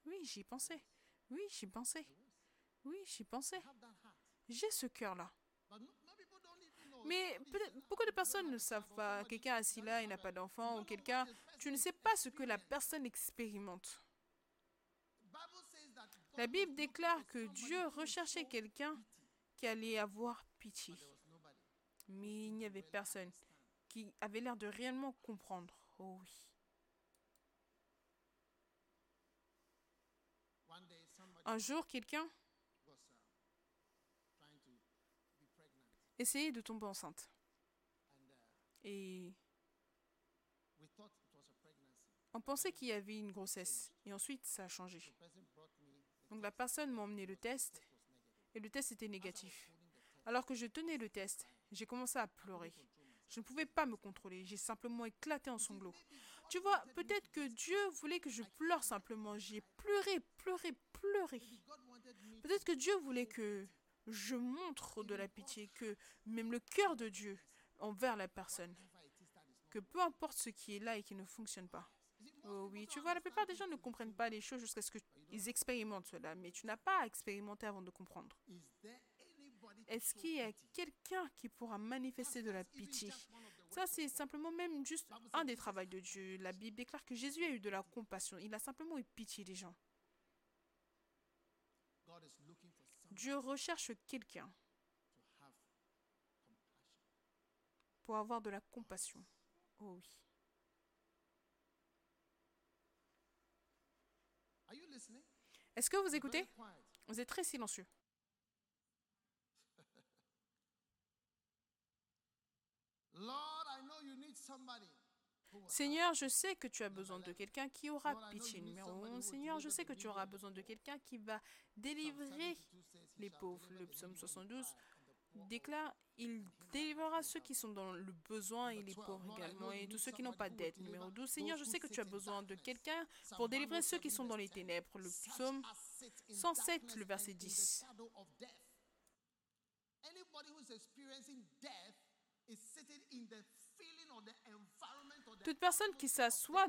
oui, j'y pensais. Oui, j'y pensais. Oui, j'y pensais. J'ai ce cœur-là. Mais beaucoup de personnes ne savent pas. Quelqu'un assis là, il n'a pas d'enfant, ou quelqu'un, tu ne sais pas ce que la personne expérimente? La Bible déclare que Dieu recherchait quelqu'un qui allait avoir pitié. Mais il n'y avait personne qui avait l'air de réellement comprendre. Oh oui. Un jour, quelqu'un essayer de tomber enceinte. Et on pensait qu'il y avait une grossesse. Et ensuite, ça a changé. Donc la personne m'a emmené le test et le test était négatif. Alors que je tenais le test, j'ai commencé à pleurer. Je ne pouvais pas me contrôler, j'ai simplement éclaté en sanglots. Tu vois, peut-être que Dieu voulait que je pleure simplement. J'ai pleuré, pleuré, pleuré. Peut-être que Dieu voulait que je montre de la pitié, que même le cœur de Dieu envers la personne, que peu importe ce qui est là et qui ne fonctionne pas. Oh oui, tu vois, la plupart des gens ne comprennent pas les choses jusqu'à ce qu'ils expérimentent cela, mais tu n'as pas à expérimenter avant de comprendre. Est-ce qu'il y a quelqu'un qui pourra manifester de la pitié? Ça, c'est simplement même juste un des travaux de Dieu. La Bible déclare que Jésus a eu de la compassion. Il a simplement eu pitié des gens. Dieu recherche quelqu'un pour avoir de la compassion. Oh oui. Est-ce que vous écoutez? Vous êtes très silencieux. [LAUGHS] Seigneur, je sais que tu as besoin de quelqu'un qui aura pitié. Numéro 11. Seigneur, je sais que tu auras besoin de quelqu'un qui va délivrer les pauvres. Le psaume 72 déclare, il délivrera ceux qui sont dans le besoin et les pauvres également, et tous ceux qui n'ont pas d'aide. Numéro 12, Seigneur, je sais que tu as besoin de quelqu'un pour délivrer ceux qui sont dans les ténèbres. Le psaume 107, le verset 10. Toute personne qui s'assoit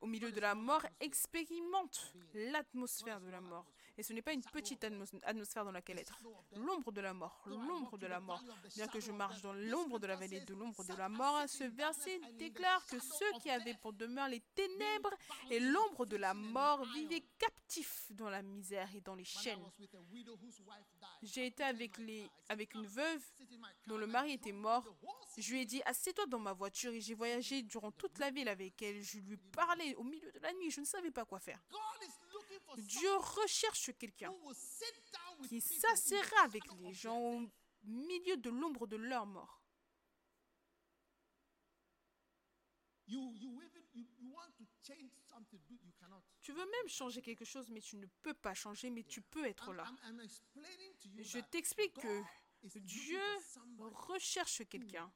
au milieu de la mort expérimente l'atmosphère de la mort. Et ce n'est pas une petite atmosphère dans laquelle être. L'ombre de la mort, l'ombre de la mort. Bien que je marche dans l'ombre de la vallée de l'ombre de la mort, ce verset déclare que ceux qui avaient pour demeure les ténèbres et l'ombre de la mort vivaient captifs dans la misère et dans les chaînes. J'ai été avec, les, avec une veuve dont le mari était mort. Je lui ai dit, assieds-toi dans ma voiture et j'ai voyagé durant toute la ville avec elle. Je lui parlais au milieu de la nuit, je ne savais pas quoi faire. Dieu recherche quelqu'un qui s'assera avec les gens au milieu de l'ombre de leur mort. Tu veux même changer quelque chose, mais tu ne peux pas changer, mais tu peux être là. Je t'explique que Dieu recherche quelqu'un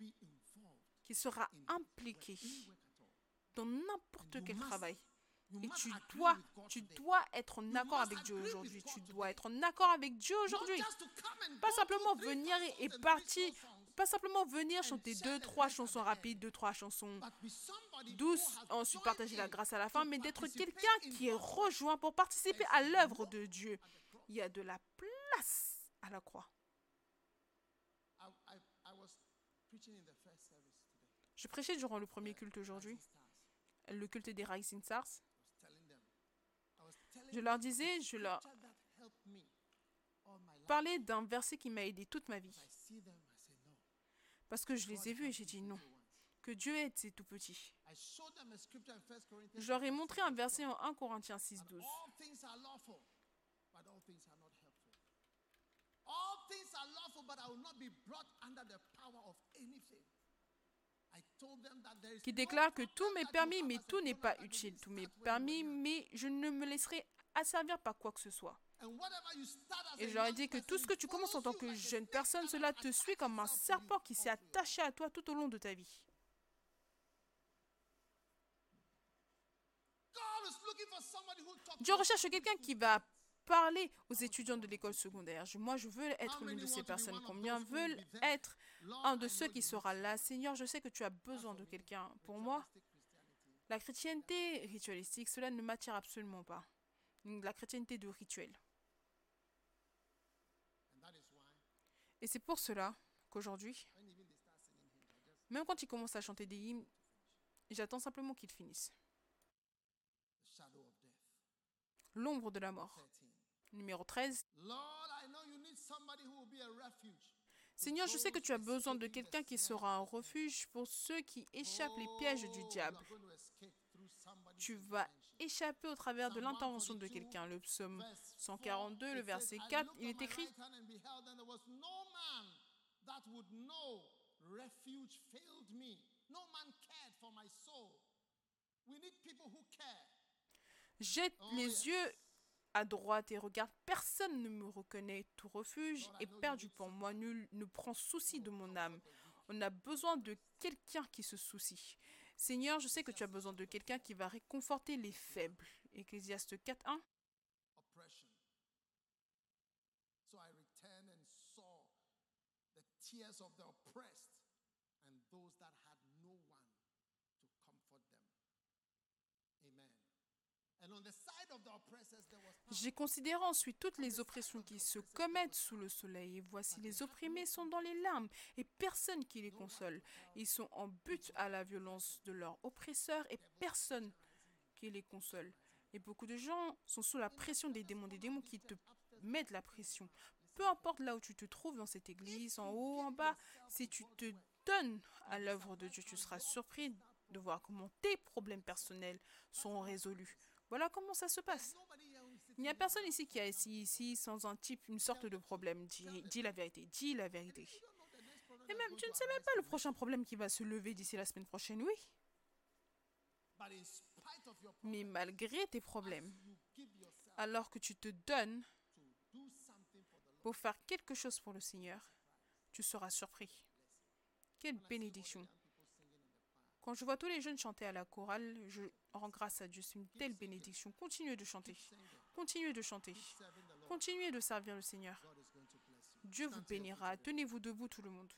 qui sera impliqué dans n'importe quel travail. Et tu dois, tu dois être en accord avec Dieu aujourd'hui. Tu dois être en accord avec Dieu aujourd'hui. Pas simplement venir et partir. Pas simplement venir chanter deux, trois chansons rapides, deux, trois chansons douces, ensuite partager la grâce à la fin, mais d'être quelqu'un qui est rejoint pour participer à l'œuvre de Dieu. Il y a de la place à la croix. Je prêchais durant le premier culte aujourd'hui, le culte des Rising Stars. Je leur disais, je leur parlais d'un verset qui m'a aidé toute ma vie. Parce que je les ai vus et j'ai dit non. Que Dieu aide ces tout petits. Je leur ai montré un verset en 1 Corinthiens 6, 12. qui déclare que tout m'est permis, mais tout n'est pas utile. Tout m'est permis, mais je ne me laisserai asservir par quoi que ce soit. Et je leur ai dit que tout ce que tu commences en tant que jeune personne, cela te suit comme un serpent qui s'est attaché à toi tout au long de ta vie. Dieu recherche quelqu'un qui va parler aux étudiants de l'école secondaire. Moi, je veux être l'une de ces personnes. Combien veulent être un de ceux qui sera là? Seigneur, je sais que tu as besoin de quelqu'un. Pour moi, la chrétienté ritualistique, cela ne m'attire absolument pas la chrétienté de rituel. Et c'est pour cela qu'aujourd'hui, même quand il commence à chanter des hymnes, j'attends simplement qu'il finisse. L'ombre de la mort. Numéro 13. Seigneur, je sais que tu as besoin de quelqu'un qui sera un refuge pour ceux qui échappent les pièges du diable. Tu vas échapper au travers de l'intervention de quelqu'un. Le psaume 142, le verset 4, il est écrit Jette les yeux à droite et regarde, personne ne me reconnaît. Tout refuge est perdu pour moi. Nul ne prend souci de mon âme. On a besoin de quelqu'un qui se soucie. Seigneur, je sais que tu as besoin de quelqu'un qui va réconforter les faibles. Ecclésiaste 4, J'ai considéré ensuite toutes les oppressions qui se commettent sous le soleil, et voici les opprimés sont dans les larmes, et personne qui les console. Ils sont en but à la violence de leurs oppresseurs, et personne qui les console. Et beaucoup de gens sont sous la pression des démons, des démons qui te mettent la pression. Peu importe là où tu te trouves dans cette église, en haut, en bas, si tu te donnes à l'œuvre de Dieu, tu seras surpris de voir comment tes problèmes personnels sont résolus. Voilà comment ça se passe. Il n'y a personne ici qui a assis ici sans un type, une sorte de problème. Dis, la vérité, dis la vérité. Et même, tu ne sais même pas le prochain problème qui va se lever d'ici la semaine prochaine, oui Mais malgré tes problèmes, alors que tu te donnes pour faire quelque chose pour le Seigneur, tu seras surpris. Quelle bénédiction. Quand je vois tous les jeunes chanter à la chorale, je rends grâce à Dieu. C'est une telle bénédiction. Continuez de chanter. Continuez de chanter. Continuez de servir le Seigneur. Dieu vous bénira. Tenez-vous debout tout le monde.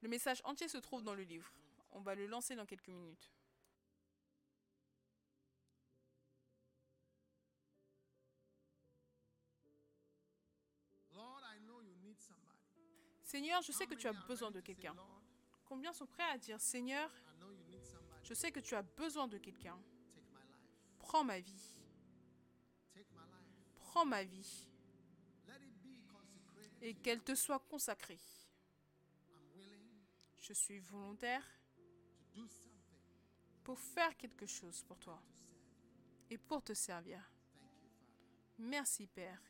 Le message entier se trouve dans le livre. On va le lancer dans quelques minutes. Seigneur, je sais que tu as besoin de quelqu'un. Combien sont prêts à dire, Seigneur, je sais que tu as besoin de quelqu'un. Prends ma vie. Prends ma vie. Et qu'elle te soit consacrée. Je suis volontaire pour faire quelque chose pour toi et pour te servir. Merci Père.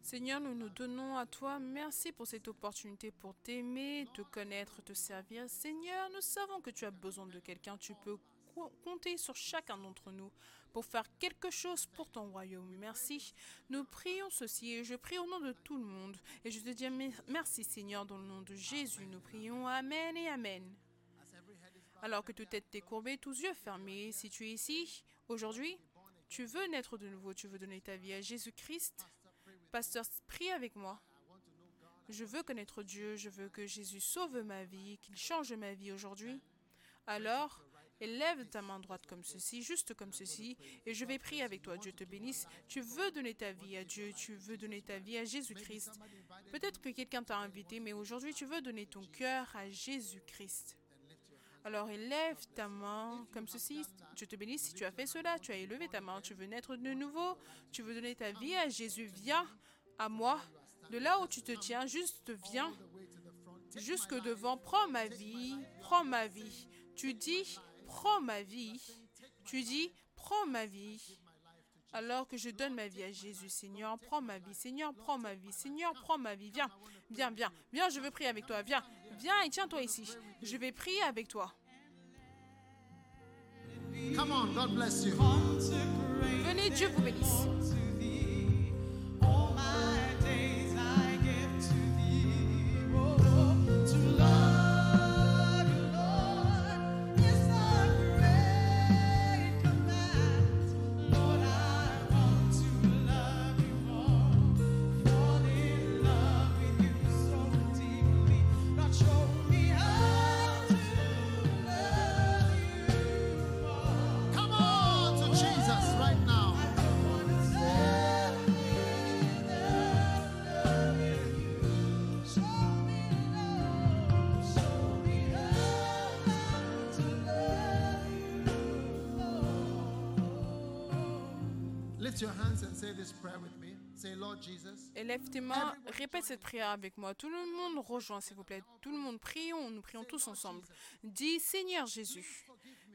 Seigneur, nous nous donnons à toi. Merci pour cette opportunité pour t'aimer, te connaître, te servir. Seigneur, nous savons que tu as besoin de quelqu'un. Tu peux compter sur chacun d'entre nous pour faire quelque chose pour ton royaume. Merci. Nous prions ceci et je prie au nom de tout le monde. Et je te dis merci Seigneur dans le nom de Jésus. Nous prions Amen et Amen. Alors que toute tête est courbée, tous yeux fermés, si tu es ici aujourd'hui, tu veux naître de nouveau, tu veux donner ta vie à Jésus-Christ, pasteur, prie avec moi. Je veux connaître Dieu, je veux que Jésus sauve ma vie, qu'il change ma vie aujourd'hui. Alors, Élève ta main droite comme ceci, juste comme ceci, et je vais prier avec toi. Dieu te bénisse. Tu veux donner ta vie à Dieu, tu veux donner ta vie à Jésus-Christ. Peut-être que quelqu'un t'a invité, mais aujourd'hui tu veux donner ton cœur à Jésus-Christ. Alors élève ta main comme ceci. Dieu te bénisse si tu as fait cela. Tu as élevé ta main. Tu veux naître de nouveau. Tu veux donner ta vie à Jésus. Viens à moi. De là où tu te tiens, juste viens jusque devant. Prends ma vie. Prends ma vie. Tu dis, prends ma vie. Tu dis, prends ma vie. Alors que je donne ma vie à Jésus, Seigneur, prends ma vie, Seigneur, prends ma vie, Seigneur, prends ma vie. Viens, viens, viens, viens, je veux prier avec toi. Viens, viens et tiens-toi ici. Je vais prier avec toi. Venez, Dieu vous bénisse. Élève tes mains, répète cette prière avec moi. Tout le monde rejoint, s'il vous plaît. Tout le monde, prions, nous prions tous ensemble. Dis, Seigneur Jésus,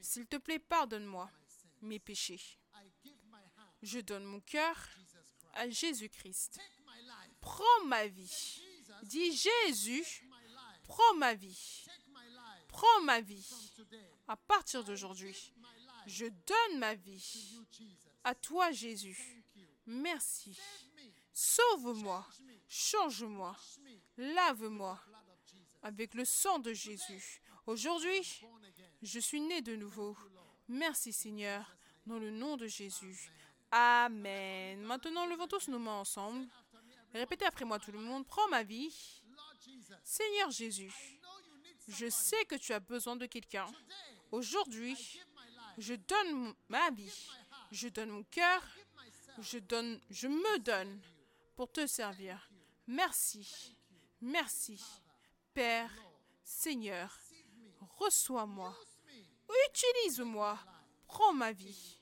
s'il te plaît, pardonne-moi mes péchés. Je donne mon cœur à Jésus-Christ. Prends ma vie. Dis, Jésus, prends ma vie. Prends ma vie. À partir d'aujourd'hui, je donne ma vie à toi, Jésus. Merci. Sauve-moi, change-moi, lave-moi avec le sang de Jésus. Aujourd'hui, je suis né de nouveau. Merci Seigneur, dans le nom de Jésus. Amen. Maintenant, levons tous nos mains ensemble. Répétez après moi tout le monde. Prends ma vie. Seigneur Jésus, je sais que tu as besoin de quelqu'un. Aujourd'hui, je donne ma vie. Je donne mon cœur je donne, je me donne pour te servir. Merci, merci, Père, Seigneur, reçois-moi, utilise-moi, prends ma vie.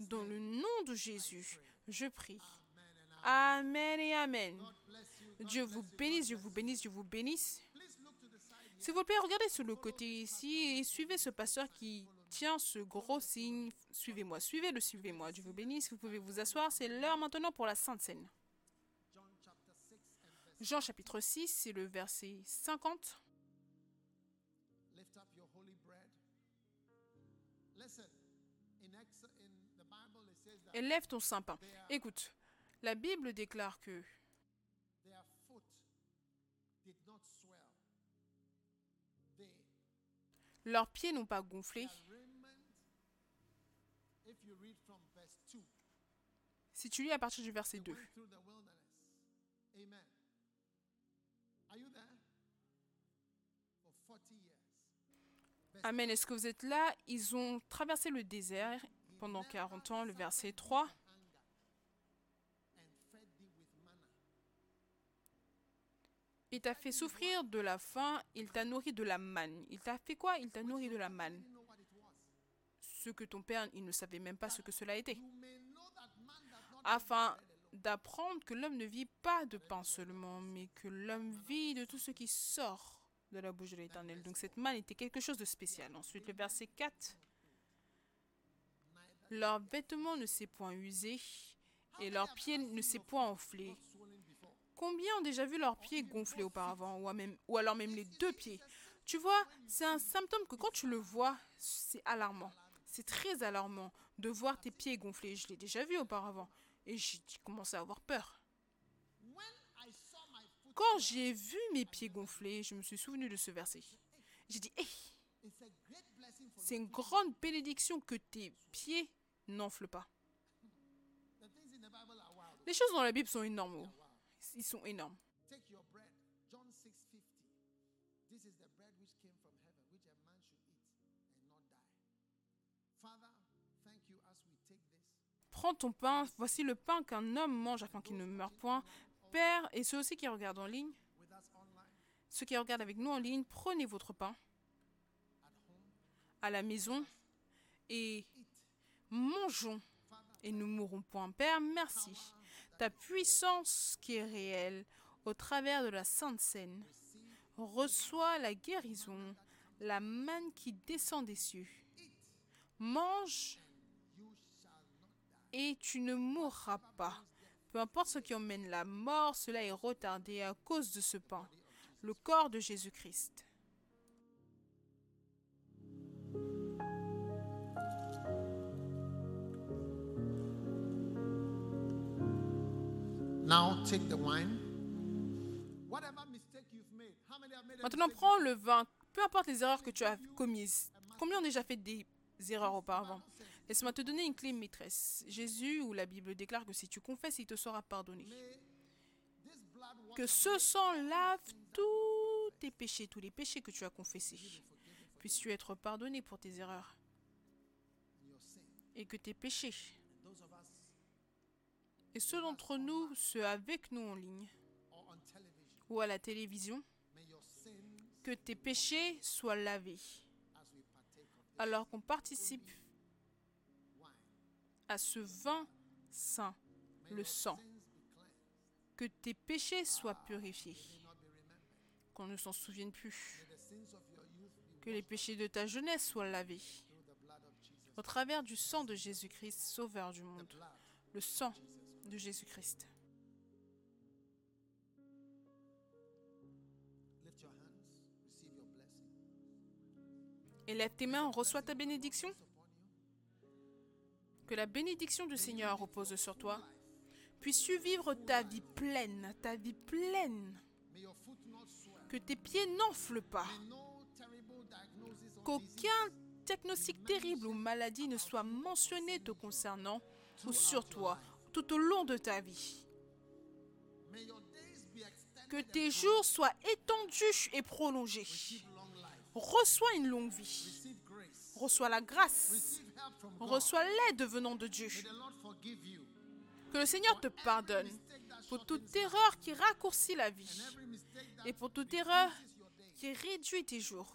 Dans le nom de Jésus, je prie. Amen et Amen. Dieu vous bénisse, Dieu vous bénisse, Dieu vous bénisse. S'il vous plaît, regardez sur le côté ici et suivez ce pasteur qui Tiens ce gros signe. Suivez-moi, suivez-le, suivez-moi. Dieu vous bénisse, vous pouvez vous asseoir. C'est l'heure maintenant pour la Sainte Seine. Jean chapitre 6, c'est le verset 50. Élève ton saint pain. Écoute, la Bible déclare que leurs pieds n'ont pas gonflé, Si tu lis à partir du verset 2. Amen. Est-ce que vous êtes là? Ils ont traversé le désert pendant 40 ans, le verset 3. Il t'a fait souffrir de la faim, il t'a nourri de la manne. Il t'a fait quoi? Il t'a nourri de la manne ce que ton père, il ne savait même pas ce que cela était. Afin d'apprendre que l'homme ne vit pas de pain seulement, mais que l'homme vit de tout ce qui sort de la bouche de l'Éternel. Donc cette manne était quelque chose de spécial. Ensuite, le verset 4. Leur vêtement ne s'est point usé et leurs pieds ne s'est point enflé. Combien ont déjà vu leurs pieds gonflés auparavant, ou, ou alors même les deux pieds? Tu vois, c'est un symptôme que quand tu le vois, c'est alarmant. C'est très alarmant de voir tes pieds gonflés. Je l'ai déjà vu auparavant et j'ai commencé à avoir peur. Quand j'ai vu mes pieds gonflés, je me suis souvenu de ce verset. J'ai dit, hey, c'est une grande bénédiction que tes pieds n'enflent pas. Les choses dans la Bible sont énormes. Ils sont énormes. Prends ton pain, voici le pain qu'un homme mange afin qu'il ne meure point. Père, et ceux aussi qui regardent en ligne, ceux qui regardent avec nous en ligne, prenez votre pain à la maison et mangeons et nous mourrons point. Père, merci. Ta puissance qui est réelle au travers de la Sainte Seine reçoit la guérison, la manne qui descend des cieux. Mange et tu ne mourras pas. Peu importe ce qui emmène la mort, cela est retardé à cause de ce pain, le corps de Jésus-Christ. Maintenant, prends le vin. Peu importe les erreurs que tu as commises. Combien ont déjà fait des erreurs auparavant? Laisse-moi te donner une clé maîtresse. Jésus ou la Bible déclare que si tu confesses, il te sera pardonné. Que ce sang lave tous tes péchés, tous les péchés que tu as confessés. Puisses-tu être pardonné pour tes erreurs. Et que tes péchés et ceux d'entre nous, ceux avec nous en ligne ou à la télévision, que tes péchés soient lavés alors qu'on participe à ce vin saint, le sang. Que tes péchés soient purifiés, qu'on ne s'en souvienne plus. Que les péchés de ta jeunesse soient lavés au travers du sang de Jésus-Christ, Sauveur du monde. Le sang de Jésus-Christ. Élève tes mains, reçois ta bénédiction. Que la bénédiction du Seigneur repose sur toi. Puisses-tu vivre ta vie pleine, ta vie pleine. Que tes pieds n'enflent pas. Qu'aucun diagnostic terrible ou maladie ne soit mentionné te concernant ou sur toi tout au long de ta vie. Que tes jours soient étendus et prolongés. Reçois une longue vie. Reçois la grâce. Reçois l'aide venant de Dieu. Que le Seigneur te pardonne pour toute erreur qui raccourcit la vie et pour toute erreur qui réduit tes jours.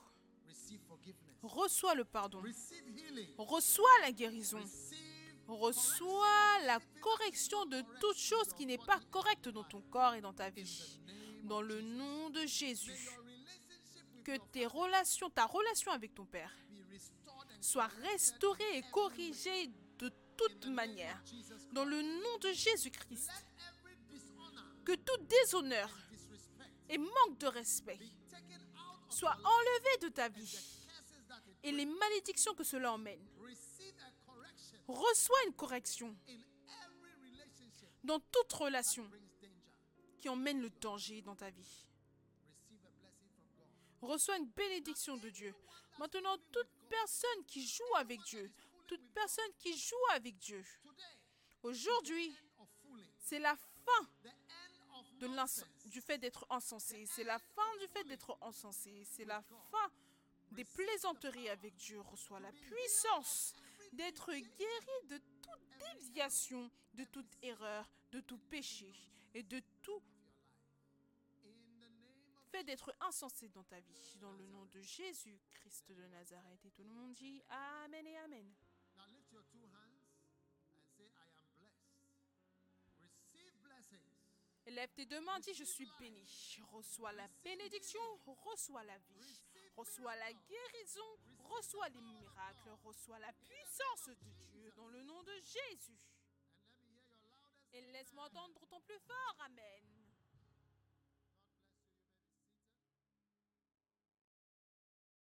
Reçois le pardon. Reçois la guérison reçois la correction de toute chose qui n'est pas correcte dans ton corps et dans ta vie. Dans le nom de Jésus. Que tes relations, ta relation avec ton Père soit restaurée et corrigée de toute manière. Dans le nom de Jésus-Christ. Que tout déshonneur et manque de respect soit enlevé de ta vie et les malédictions que cela emmène reçois une correction dans toute relation qui emmène le danger dans ta vie. Reçois une bénédiction de Dieu. Maintenant, personne qui joue avec Dieu, toute personne qui joue avec Dieu, aujourd'hui, c'est la fin du fait d'être encensé. C'est la fin du fait d'être encensé. C'est la fin des plaisanteries avec Dieu. Reçois la puissance d'être guéri de toute déviation, de toute erreur, de tout péché et de tout fait d'être insensé dans ta vie. Dans le nom de Jésus Christ de Nazareth. Et tout le monde dit Amen et Amen. Lève tes deux mains, dis je suis béni. Reçois la bénédiction, reçois la vie. reçois la guérison, reçois les miracles, reçois la puissance de Dieu dans le nom de Jésus. Et laisse-moi entendre ton plus fort Amen.